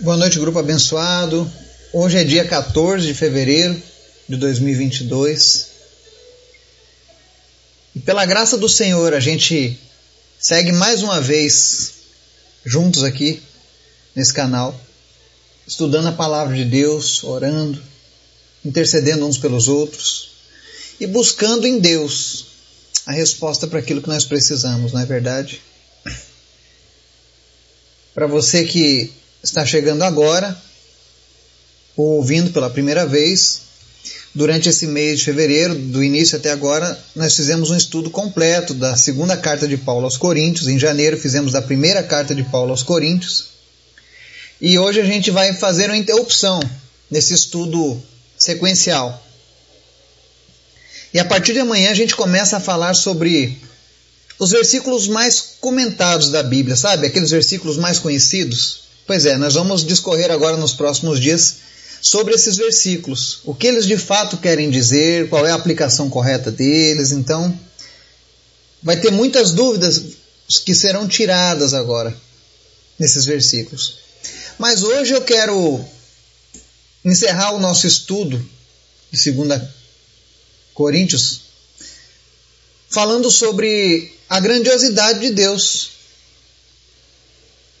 Boa noite, grupo abençoado. Hoje é dia 14 de fevereiro de 2022. E pela graça do Senhor, a gente segue mais uma vez juntos aqui nesse canal, estudando a palavra de Deus, orando, intercedendo uns pelos outros e buscando em Deus a resposta para aquilo que nós precisamos, não é verdade? Para você que está chegando agora, ou ouvindo pela primeira vez, durante esse mês de fevereiro, do início até agora, nós fizemos um estudo completo da segunda carta de Paulo aos Coríntios. Em janeiro fizemos da primeira carta de Paulo aos Coríntios. E hoje a gente vai fazer uma interrupção nesse estudo sequencial. E a partir de amanhã a gente começa a falar sobre os versículos mais comentados da Bíblia, sabe? Aqueles versículos mais conhecidos. Pois é, nós vamos discorrer agora nos próximos dias sobre esses versículos, o que eles de fato querem dizer, qual é a aplicação correta deles. Então, vai ter muitas dúvidas que serão tiradas agora nesses versículos. Mas hoje eu quero encerrar o nosso estudo de 2 Coríntios falando sobre a grandiosidade de Deus.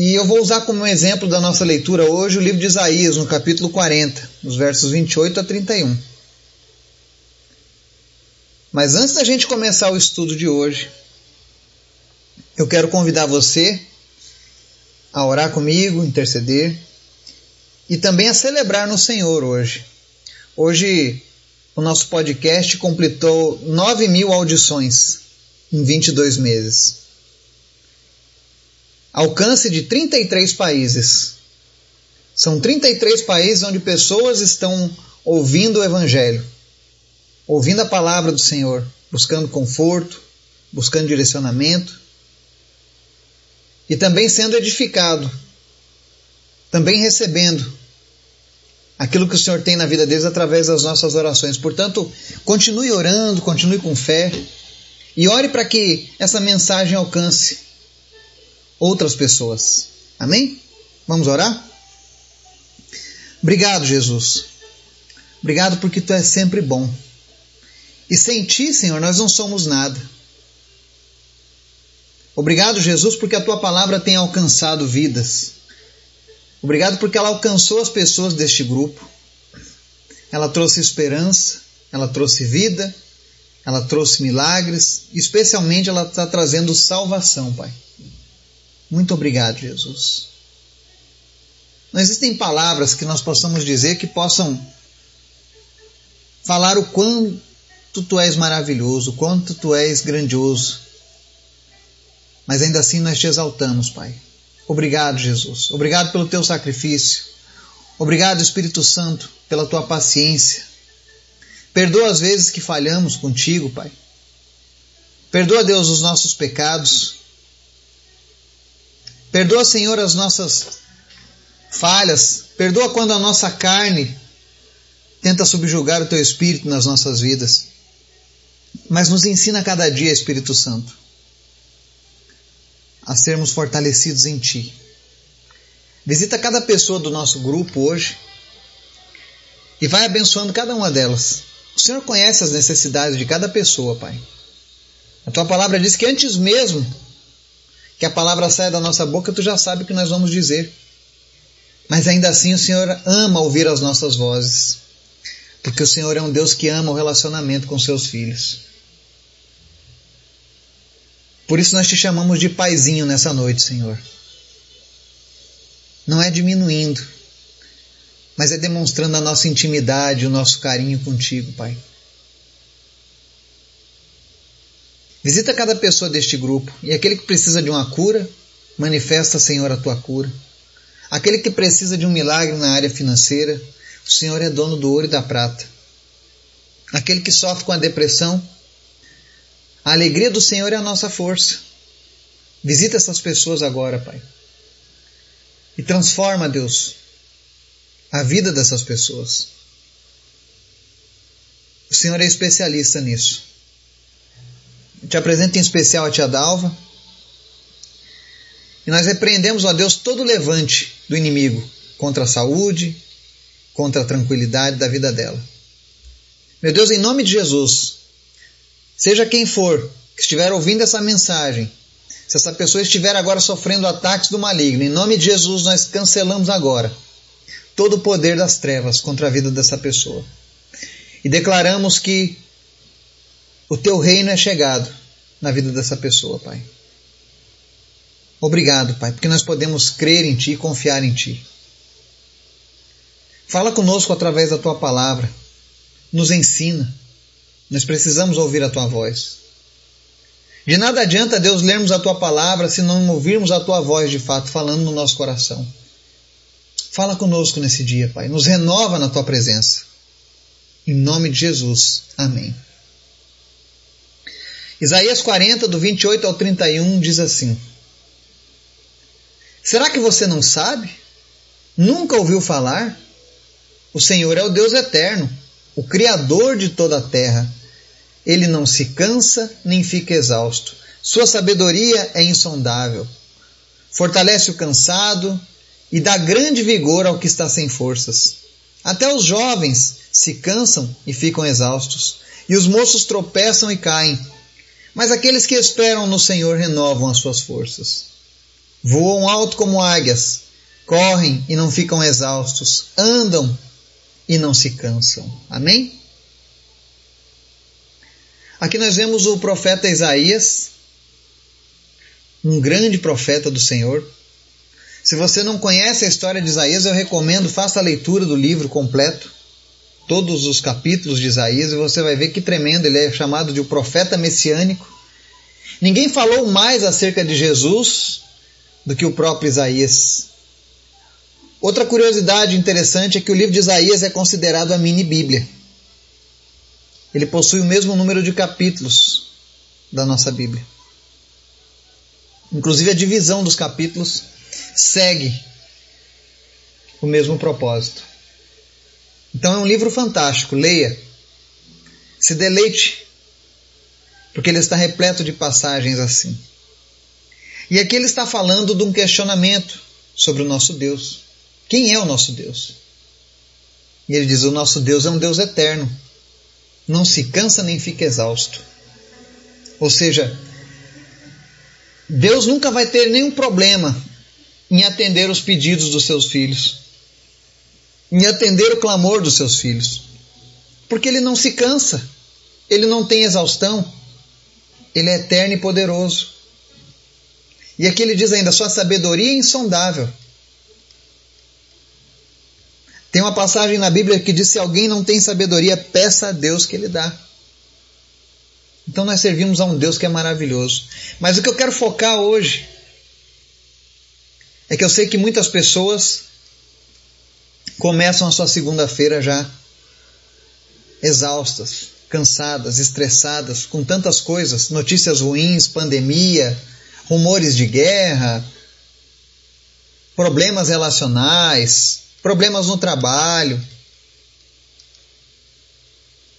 E eu vou usar como exemplo da nossa leitura hoje o livro de Isaías, no capítulo 40, nos versos 28 a 31. Mas antes da gente começar o estudo de hoje, eu quero convidar você a orar comigo, interceder e também a celebrar no Senhor hoje. Hoje o nosso podcast completou 9 mil audições em 22 meses. Alcance de 33 países. São 33 países onde pessoas estão ouvindo o Evangelho, ouvindo a palavra do Senhor, buscando conforto, buscando direcionamento e também sendo edificado, também recebendo aquilo que o Senhor tem na vida deles através das nossas orações. Portanto, continue orando, continue com fé e ore para que essa mensagem alcance outras pessoas. Amém? Vamos orar? Obrigado, Jesus. Obrigado porque tu és sempre bom. E sem ti, Senhor, nós não somos nada. Obrigado, Jesus, porque a tua palavra tem alcançado vidas. Obrigado porque ela alcançou as pessoas deste grupo. Ela trouxe esperança, ela trouxe vida, ela trouxe milagres, especialmente ela está trazendo salvação, Pai. Muito obrigado, Jesus. Não existem palavras que nós possamos dizer que possam falar o quanto tu és maravilhoso, o quanto tu és grandioso. Mas ainda assim nós te exaltamos, Pai. Obrigado, Jesus. Obrigado pelo teu sacrifício. Obrigado, Espírito Santo, pela tua paciência. Perdoa as vezes que falhamos contigo, Pai. Perdoa, Deus, os nossos pecados. Perdoa, Senhor, as nossas falhas. Perdoa quando a nossa carne tenta subjugar o teu espírito nas nossas vidas. Mas nos ensina cada dia, Espírito Santo, a sermos fortalecidos em Ti. Visita cada pessoa do nosso grupo hoje e vai abençoando cada uma delas. O Senhor conhece as necessidades de cada pessoa, Pai. A Tua palavra diz que antes mesmo que a palavra saia da nossa boca, tu já sabe o que nós vamos dizer. Mas ainda assim o Senhor ama ouvir as nossas vozes, porque o Senhor é um Deus que ama o relacionamento com seus filhos. Por isso nós te chamamos de paizinho nessa noite, Senhor. Não é diminuindo, mas é demonstrando a nossa intimidade, o nosso carinho contigo, Pai. Visita cada pessoa deste grupo e aquele que precisa de uma cura, manifesta, Senhor, a tua cura. Aquele que precisa de um milagre na área financeira, o Senhor é dono do ouro e da prata. Aquele que sofre com a depressão, a alegria do Senhor é a nossa força. Visita essas pessoas agora, Pai. E transforma, Deus, a vida dessas pessoas. O Senhor é especialista nisso. Te apresento em especial a tia Dalva. E nós repreendemos, ó Deus, todo levante do inimigo contra a saúde, contra a tranquilidade da vida dela. Meu Deus, em nome de Jesus, seja quem for que estiver ouvindo essa mensagem, se essa pessoa estiver agora sofrendo ataques do maligno, em nome de Jesus nós cancelamos agora todo o poder das trevas contra a vida dessa pessoa. E declaramos que o teu reino é chegado na vida dessa pessoa, Pai. Obrigado, Pai, porque nós podemos crer em Ti e confiar em Ti. Fala conosco através da Tua palavra. Nos ensina. Nós precisamos ouvir a Tua voz. De nada adianta, Deus, lermos a Tua palavra se não ouvirmos a Tua voz de fato falando no nosso coração. Fala conosco nesse dia, Pai. Nos renova na Tua presença. Em nome de Jesus. Amém. Isaías 40, do 28 ao 31, diz assim: Será que você não sabe? Nunca ouviu falar? O Senhor é o Deus eterno, o Criador de toda a terra. Ele não se cansa nem fica exausto. Sua sabedoria é insondável. Fortalece o cansado e dá grande vigor ao que está sem forças. Até os jovens se cansam e ficam exaustos, e os moços tropeçam e caem. Mas aqueles que esperam no Senhor renovam as suas forças. Voam alto como águias, correm e não ficam exaustos, andam e não se cansam. Amém? Aqui nós vemos o profeta Isaías, um grande profeta do Senhor. Se você não conhece a história de Isaías, eu recomendo, faça a leitura do livro completo, todos os capítulos de Isaías, e você vai ver que tremendo, ele é chamado de o profeta messiânico. Ninguém falou mais acerca de Jesus do que o próprio Isaías. Outra curiosidade interessante é que o livro de Isaías é considerado a mini Bíblia. Ele possui o mesmo número de capítulos da nossa Bíblia. Inclusive a divisão dos capítulos segue o mesmo propósito. Então é um livro fantástico, leia. Se deleite, porque ele está repleto de passagens assim. E aqui ele está falando de um questionamento sobre o nosso Deus. Quem é o nosso Deus? E ele diz: O nosso Deus é um Deus eterno, não se cansa nem fica exausto. Ou seja, Deus nunca vai ter nenhum problema em atender os pedidos dos seus filhos, em atender o clamor dos seus filhos, porque ele não se cansa, ele não tem exaustão, ele é eterno e poderoso. E aqui ele diz ainda: sua sabedoria é insondável. Tem uma passagem na Bíblia que diz: se alguém não tem sabedoria, peça a Deus que ele dá. Então nós servimos a um Deus que é maravilhoso. Mas o que eu quero focar hoje é que eu sei que muitas pessoas começam a sua segunda-feira já exaustas, cansadas, estressadas, com tantas coisas, notícias ruins, pandemia, rumores de guerra, problemas relacionais, problemas no trabalho,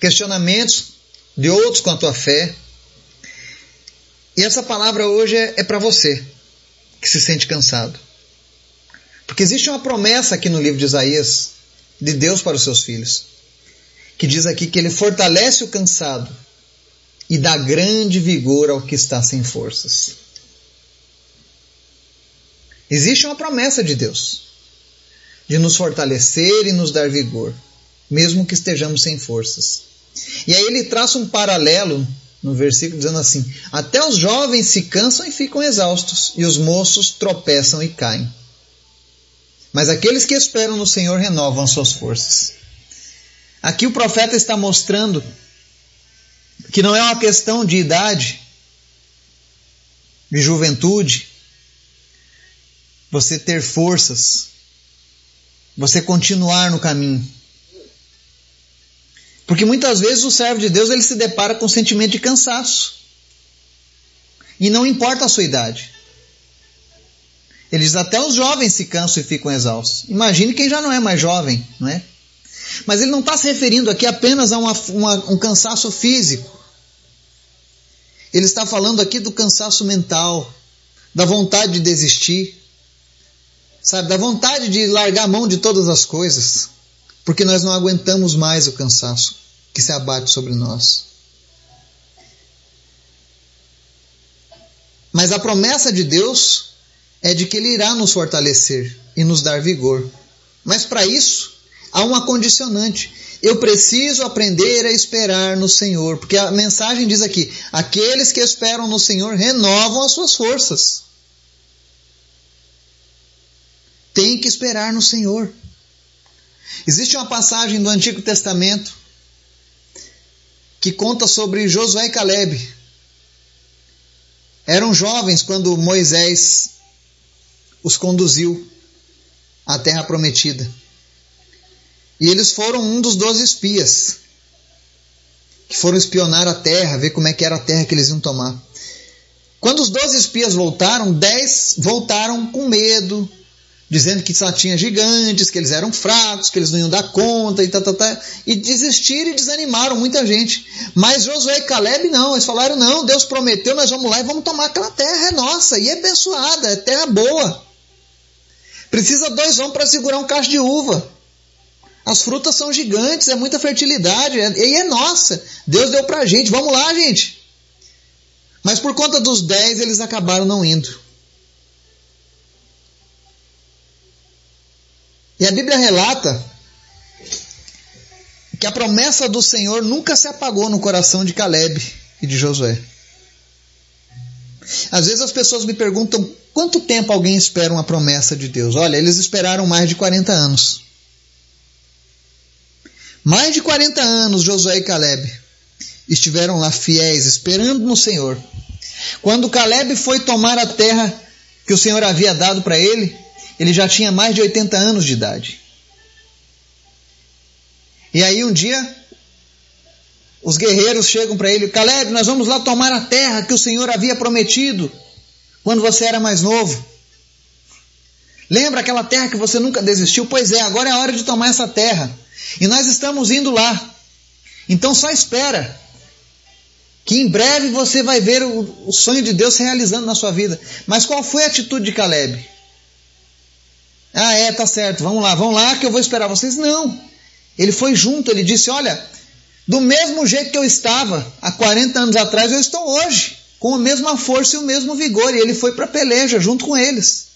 questionamentos de outros a tua fé. E essa palavra hoje é, é para você que se sente cansado. Porque existe uma promessa aqui no livro de Isaías de Deus para os seus filhos, que diz aqui que ele fortalece o cansado e dá grande vigor ao que está sem forças. Existe uma promessa de Deus de nos fortalecer e nos dar vigor, mesmo que estejamos sem forças. E aí ele traça um paralelo no versículo dizendo assim: Até os jovens se cansam e ficam exaustos, e os moços tropeçam e caem. Mas aqueles que esperam no Senhor renovam suas forças. Aqui o profeta está mostrando que não é uma questão de idade, de juventude, você ter forças, você continuar no caminho. Porque muitas vezes o servo de Deus ele se depara com um sentimento de cansaço. E não importa a sua idade. Ele diz até os jovens se cansam e ficam exaustos. Imagine quem já não é mais jovem, não é? Mas ele não está se referindo aqui apenas a uma, uma, um cansaço físico. Ele está falando aqui do cansaço mental, da vontade de desistir, sabe, da vontade de largar a mão de todas as coisas, porque nós não aguentamos mais o cansaço que se abate sobre nós. Mas a promessa de Deus é de que Ele irá nos fortalecer e nos dar vigor. Mas para isso, há uma condicionante. Eu preciso aprender a esperar no Senhor, porque a mensagem diz aqui: aqueles que esperam no Senhor renovam as suas forças. Tem que esperar no Senhor. Existe uma passagem do Antigo Testamento que conta sobre Josué e Caleb. Eram jovens quando Moisés os conduziu à terra prometida. E eles foram um dos doze espias que foram espionar a terra, ver como é que era a terra que eles iam tomar. Quando os doze espias voltaram, dez voltaram com medo, dizendo que só tinha gigantes, que eles eram fracos, que eles não iam dar conta e tá, tá, tá, e desistiram e desanimaram muita gente. Mas Josué e Caleb não, eles falaram: não, Deus prometeu, nós vamos lá e vamos tomar aquela terra, é nossa, e é abençoada, é terra boa. Precisa dois homens para segurar um cacho de uva. As frutas são gigantes, é muita fertilidade, é, e é nossa. Deus deu para a gente, vamos lá, gente. Mas por conta dos dez, eles acabaram não indo. E a Bíblia relata que a promessa do Senhor nunca se apagou no coração de Caleb e de Josué. Às vezes as pessoas me perguntam quanto tempo alguém espera uma promessa de Deus. Olha, eles esperaram mais de 40 anos. Mais de 40 anos Josué e Caleb estiveram lá fiéis, esperando no Senhor. Quando Caleb foi tomar a terra que o Senhor havia dado para ele, ele já tinha mais de 80 anos de idade. E aí um dia, os guerreiros chegam para ele: Caleb, nós vamos lá tomar a terra que o Senhor havia prometido quando você era mais novo. Lembra aquela terra que você nunca desistiu? Pois é, agora é a hora de tomar essa terra. E nós estamos indo lá. Então só espera. Que em breve você vai ver o, sonho de Deus se realizando na sua vida. Mas qual foi a atitude de Caleb? Ah, é, tá certo, vamos lá, vamos lá que eu vou esperar vocês. Não. Ele foi junto, ele disse: Olha, do mesmo jeito que eu estava há 40 anos atrás, eu estou hoje, com a mesma força e o mesmo vigor. E ele foi para a peleja junto com eles,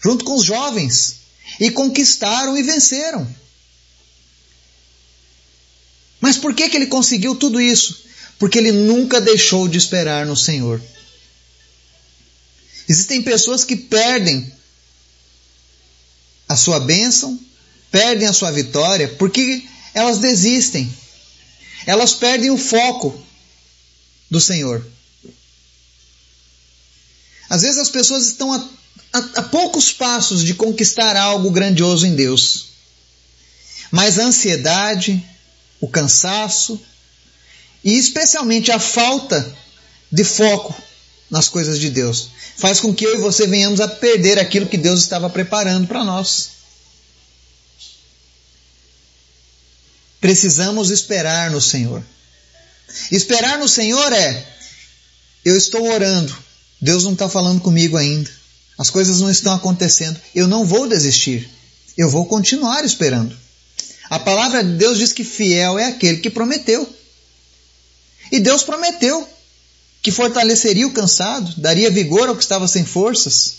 junto com os jovens, e conquistaram e venceram. Mas por que, que ele conseguiu tudo isso? Porque ele nunca deixou de esperar no Senhor. Existem pessoas que perdem a sua bênção, perdem a sua vitória, porque elas desistem. Elas perdem o foco do Senhor. Às vezes as pessoas estão a, a, a poucos passos de conquistar algo grandioso em Deus. Mas a ansiedade, o cansaço e especialmente a falta de foco nas coisas de Deus. Faz com que eu e você venhamos a perder aquilo que Deus estava preparando para nós. Precisamos esperar no Senhor. Esperar no Senhor é: eu estou orando, Deus não está falando comigo ainda, as coisas não estão acontecendo, eu não vou desistir, eu vou continuar esperando. A palavra de Deus diz que fiel é aquele que prometeu. E Deus prometeu que fortaleceria o cansado, daria vigor ao que estava sem forças,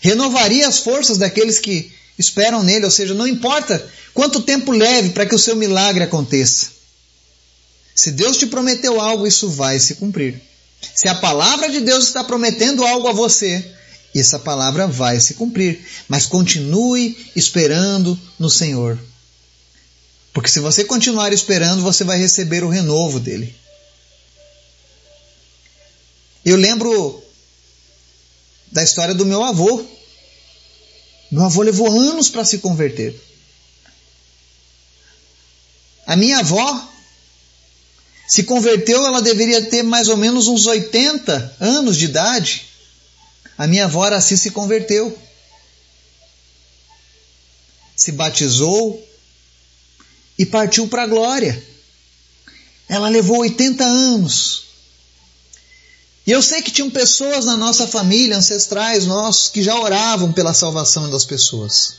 renovaria as forças daqueles que esperam nele, ou seja, não importa quanto tempo leve para que o seu milagre aconteça. Se Deus te prometeu algo, isso vai se cumprir. Se a palavra de Deus está prometendo algo a você, essa palavra vai se cumprir. Mas continue esperando no Senhor. Porque se você continuar esperando, você vai receber o renovo dele. Eu lembro da história do meu avô. Meu avô levou anos para se converter. A minha avó se converteu, ela deveria ter mais ou menos uns 80 anos de idade. A minha avó assim se converteu. Se batizou e partiu para a glória. Ela levou 80 anos E eu sei que tinham pessoas na nossa família, ancestrais nossos, que já oravam pela salvação das pessoas.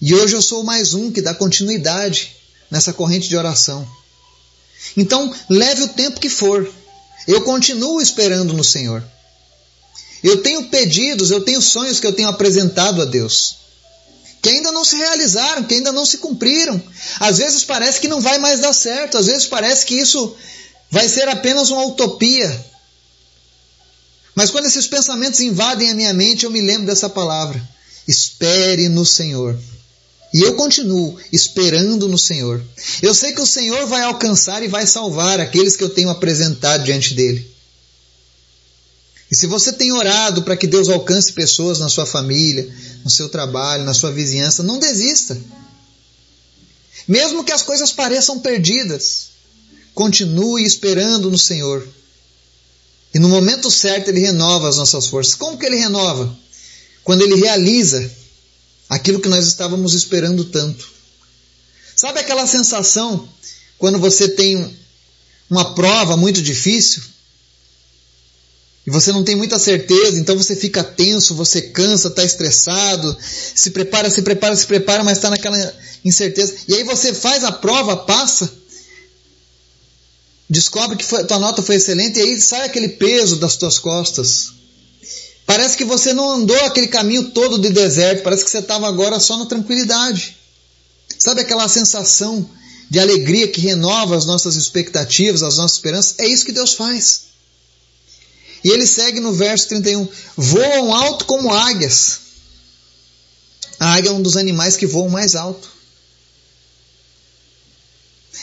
E hoje eu sou mais um que dá continuidade nessa corrente de oração. Então, leve o tempo que for. Eu continuo esperando no Senhor. Eu tenho pedidos, eu tenho sonhos que eu tenho apresentado a Deus, que ainda não se realizaram, que ainda não se cumpriram. Às vezes parece que não vai mais dar certo, às vezes parece que isso vai ser apenas uma utopia. Mas quando esses pensamentos invadem a minha mente, eu me lembro dessa palavra: espere no Senhor. E eu continuo esperando no Senhor. Eu sei que o Senhor vai alcançar e vai salvar aqueles que eu tenho apresentado diante dele. E se você tem orado para que Deus alcance pessoas na sua família, no seu trabalho, na sua vizinhança, não desista. Mesmo que as coisas pareçam perdidas, continue esperando no Senhor. E no momento certo ele renova as nossas forças. Como que ele renova? Quando ele realiza aquilo que nós estávamos esperando tanto. Sabe aquela sensação quando você tem uma prova muito difícil e você não tem muita certeza, então você fica tenso, você cansa, está estressado, se prepara, se prepara, se prepara, mas está naquela incerteza. E aí você faz a prova, passa, descobre que foi, tua nota foi excelente e aí sai aquele peso das tuas costas. Parece que você não andou aquele caminho todo de deserto, parece que você estava agora só na tranquilidade. Sabe aquela sensação de alegria que renova as nossas expectativas, as nossas esperanças? É isso que Deus faz. E ele segue no verso 31: Voam alto como águias. A águia é um dos animais que voam mais alto.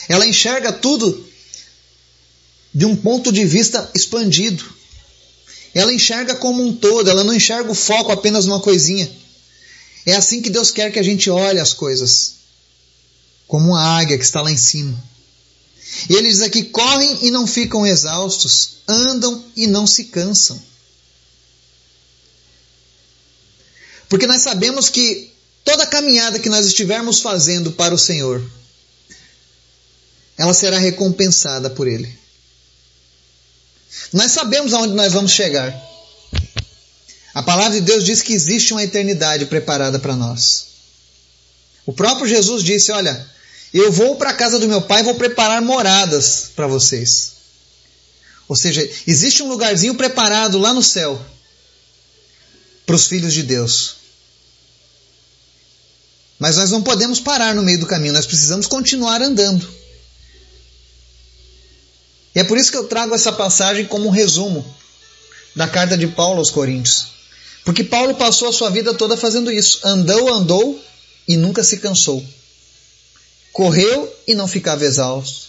Ela enxerga tudo de um ponto de vista expandido. Ela enxerga como um todo, ela não enxerga o foco apenas numa coisinha. É assim que Deus quer que a gente olhe as coisas, como uma águia que está lá em cima. E ele diz aqui: correm e não ficam exaustos, andam e não se cansam. Porque nós sabemos que toda caminhada que nós estivermos fazendo para o Senhor, ela será recompensada por Ele. Nós sabemos aonde nós vamos chegar. A palavra de Deus diz que existe uma eternidade preparada para nós. O próprio Jesus disse: Olha, eu vou para a casa do meu pai e vou preparar moradas para vocês. Ou seja, existe um lugarzinho preparado lá no céu para os filhos de Deus. Mas nós não podemos parar no meio do caminho, nós precisamos continuar andando. E é por isso que eu trago essa passagem como um resumo da carta de Paulo aos Coríntios. Porque Paulo passou a sua vida toda fazendo isso. Andou, andou e nunca se cansou. Correu e não ficava exausto.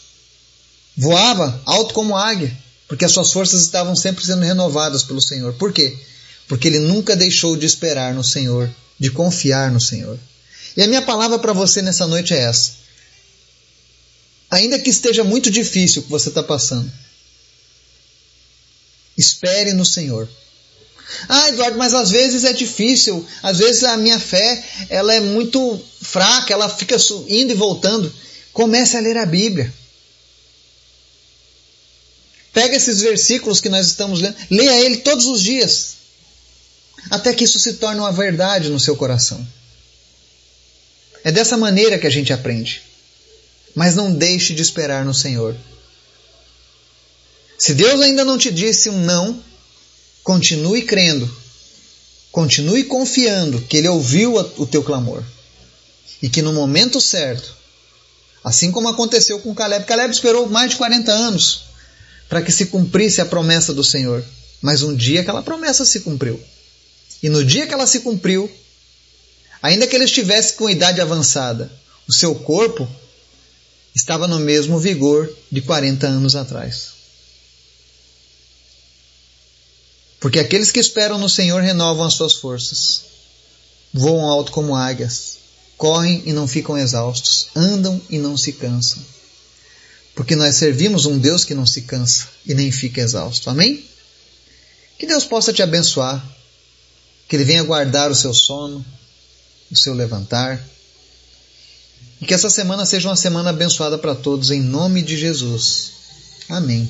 Voava alto como águia, porque as suas forças estavam sempre sendo renovadas pelo Senhor. Por quê? Porque ele nunca deixou de esperar no Senhor, de confiar no Senhor. E a minha palavra para você nessa noite é essa. Ainda que esteja muito difícil o que você está passando, espere no Senhor. Ah, Eduardo, mas às vezes é difícil. Às vezes a minha fé ela é muito fraca, ela fica indo e voltando. Comece a ler a Bíblia. Pega esses versículos que nós estamos lendo, leia ele todos os dias, até que isso se torne uma verdade no seu coração. É dessa maneira que a gente aprende. Mas não deixe de esperar no Senhor. Se Deus ainda não te disse um não, Continue crendo. Continue confiando que Ele ouviu o teu clamor. E que no momento certo, assim como aconteceu com Caleb, Caleb esperou mais de 40 anos para que se cumprisse a promessa do Senhor. Mas um dia aquela promessa se cumpriu. E no dia que ela se cumpriu, ainda que ele estivesse com idade avançada, o seu corpo estava no mesmo vigor de 40 anos atrás. Porque aqueles que esperam no Senhor renovam as suas forças. Voam alto como águias, correm e não ficam exaustos, andam e não se cansam. Porque nós servimos um Deus que não se cansa e nem fica exausto. Amém? Que Deus possa te abençoar, que Ele venha guardar o seu sono, o seu levantar, e que essa semana seja uma semana abençoada para todos, em nome de Jesus. Amém.